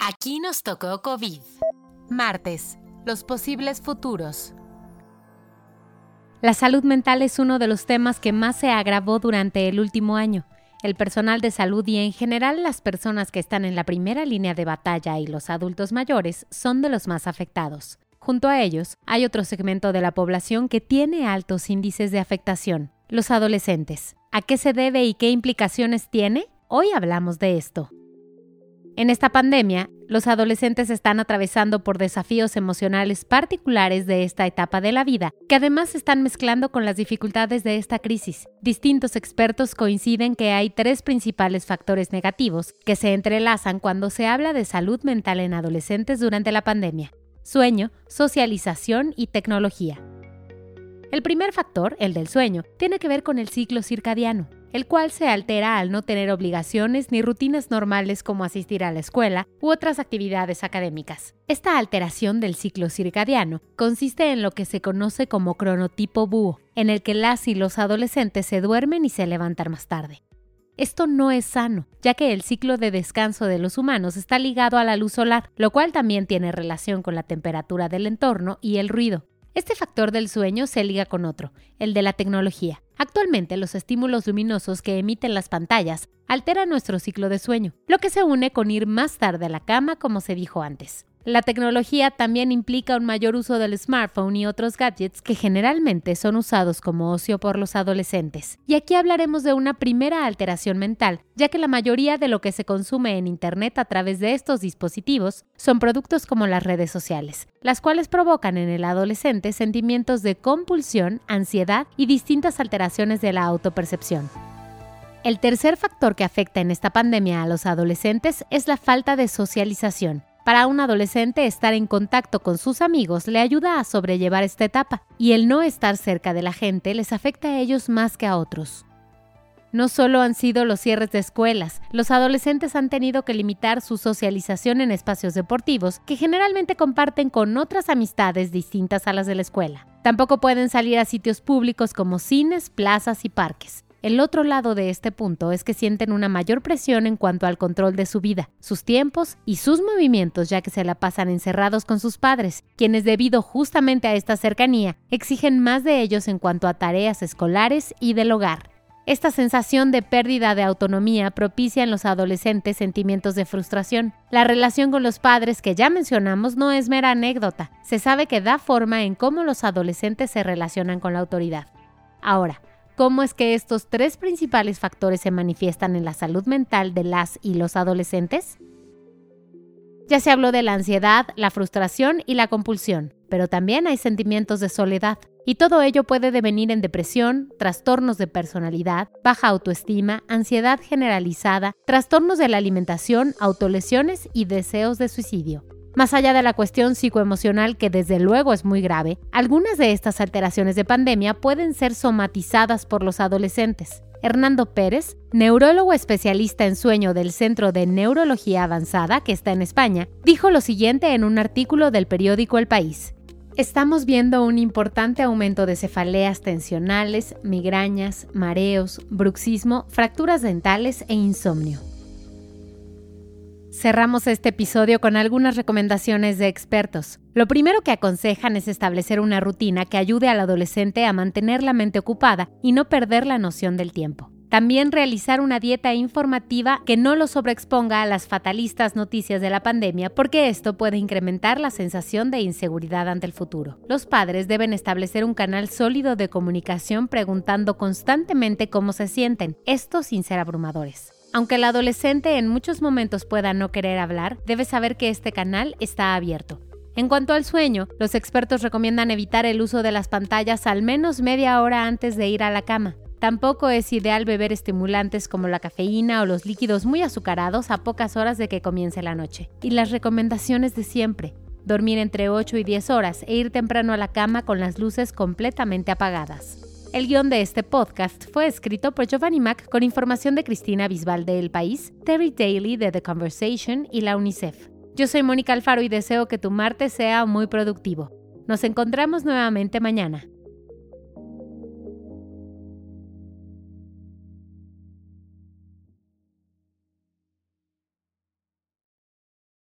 Aquí nos tocó COVID. Martes, los posibles futuros. La salud mental es uno de los temas que más se agravó durante el último año. El personal de salud y en general las personas que están en la primera línea de batalla y los adultos mayores son de los más afectados. Junto a ellos, hay otro segmento de la población que tiene altos índices de afectación, los adolescentes. ¿A qué se debe y qué implicaciones tiene? Hoy hablamos de esto. En esta pandemia, los adolescentes están atravesando por desafíos emocionales particulares de esta etapa de la vida, que además se están mezclando con las dificultades de esta crisis. Distintos expertos coinciden que hay tres principales factores negativos que se entrelazan cuando se habla de salud mental en adolescentes durante la pandemia. Sueño, socialización y tecnología. El primer factor, el del sueño, tiene que ver con el ciclo circadiano el cual se altera al no tener obligaciones ni rutinas normales como asistir a la escuela u otras actividades académicas. Esta alteración del ciclo circadiano consiste en lo que se conoce como cronotipo búho, en el que las y los adolescentes se duermen y se levantan más tarde. Esto no es sano, ya que el ciclo de descanso de los humanos está ligado a la luz solar, lo cual también tiene relación con la temperatura del entorno y el ruido. Este factor del sueño se liga con otro, el de la tecnología. Actualmente los estímulos luminosos que emiten las pantallas alteran nuestro ciclo de sueño, lo que se une con ir más tarde a la cama como se dijo antes. La tecnología también implica un mayor uso del smartphone y otros gadgets que generalmente son usados como ocio por los adolescentes. Y aquí hablaremos de una primera alteración mental, ya que la mayoría de lo que se consume en Internet a través de estos dispositivos son productos como las redes sociales, las cuales provocan en el adolescente sentimientos de compulsión, ansiedad y distintas alteraciones de la autopercepción. El tercer factor que afecta en esta pandemia a los adolescentes es la falta de socialización. Para un adolescente, estar en contacto con sus amigos le ayuda a sobrellevar esta etapa, y el no estar cerca de la gente les afecta a ellos más que a otros. No solo han sido los cierres de escuelas, los adolescentes han tenido que limitar su socialización en espacios deportivos que generalmente comparten con otras amistades distintas a las de la escuela. Tampoco pueden salir a sitios públicos como cines, plazas y parques. El otro lado de este punto es que sienten una mayor presión en cuanto al control de su vida, sus tiempos y sus movimientos ya que se la pasan encerrados con sus padres, quienes debido justamente a esta cercanía exigen más de ellos en cuanto a tareas escolares y del hogar. Esta sensación de pérdida de autonomía propicia en los adolescentes sentimientos de frustración. La relación con los padres que ya mencionamos no es mera anécdota, se sabe que da forma en cómo los adolescentes se relacionan con la autoridad. Ahora, cómo es que estos tres principales factores se manifiestan en la salud mental de las y los adolescentes? Ya se habló de la ansiedad, la frustración y la compulsión, pero también hay sentimientos de soledad, y todo ello puede devenir en depresión, trastornos de personalidad, baja autoestima, ansiedad generalizada, trastornos de la alimentación, autolesiones y deseos de suicidio. Más allá de la cuestión psicoemocional, que desde luego es muy grave, algunas de estas alteraciones de pandemia pueden ser somatizadas por los adolescentes. Hernando Pérez, neurólogo especialista en sueño del Centro de Neurología Avanzada, que está en España, dijo lo siguiente en un artículo del periódico El País. Estamos viendo un importante aumento de cefaleas tensionales, migrañas, mareos, bruxismo, fracturas dentales e insomnio. Cerramos este episodio con algunas recomendaciones de expertos. Lo primero que aconsejan es establecer una rutina que ayude al adolescente a mantener la mente ocupada y no perder la noción del tiempo. También realizar una dieta informativa que no lo sobreexponga a las fatalistas noticias de la pandemia, porque esto puede incrementar la sensación de inseguridad ante el futuro. Los padres deben establecer un canal sólido de comunicación preguntando constantemente cómo se sienten, esto sin ser abrumadores. Aunque el adolescente en muchos momentos pueda no querer hablar, debe saber que este canal está abierto. En cuanto al sueño, los expertos recomiendan evitar el uso de las pantallas al menos media hora antes de ir a la cama. Tampoco es ideal beber estimulantes como la cafeína o los líquidos muy azucarados a pocas horas de que comience la noche. Y las recomendaciones de siempre, dormir entre 8 y 10 horas e ir temprano a la cama con las luces completamente apagadas. El guion de este podcast fue escrito por Giovanni Mac con información de Cristina Bisbal de El País, Terry Daly de The Conversation y la UNICEF. Yo soy Mónica Alfaro y deseo que tu martes sea muy productivo. Nos encontramos nuevamente mañana.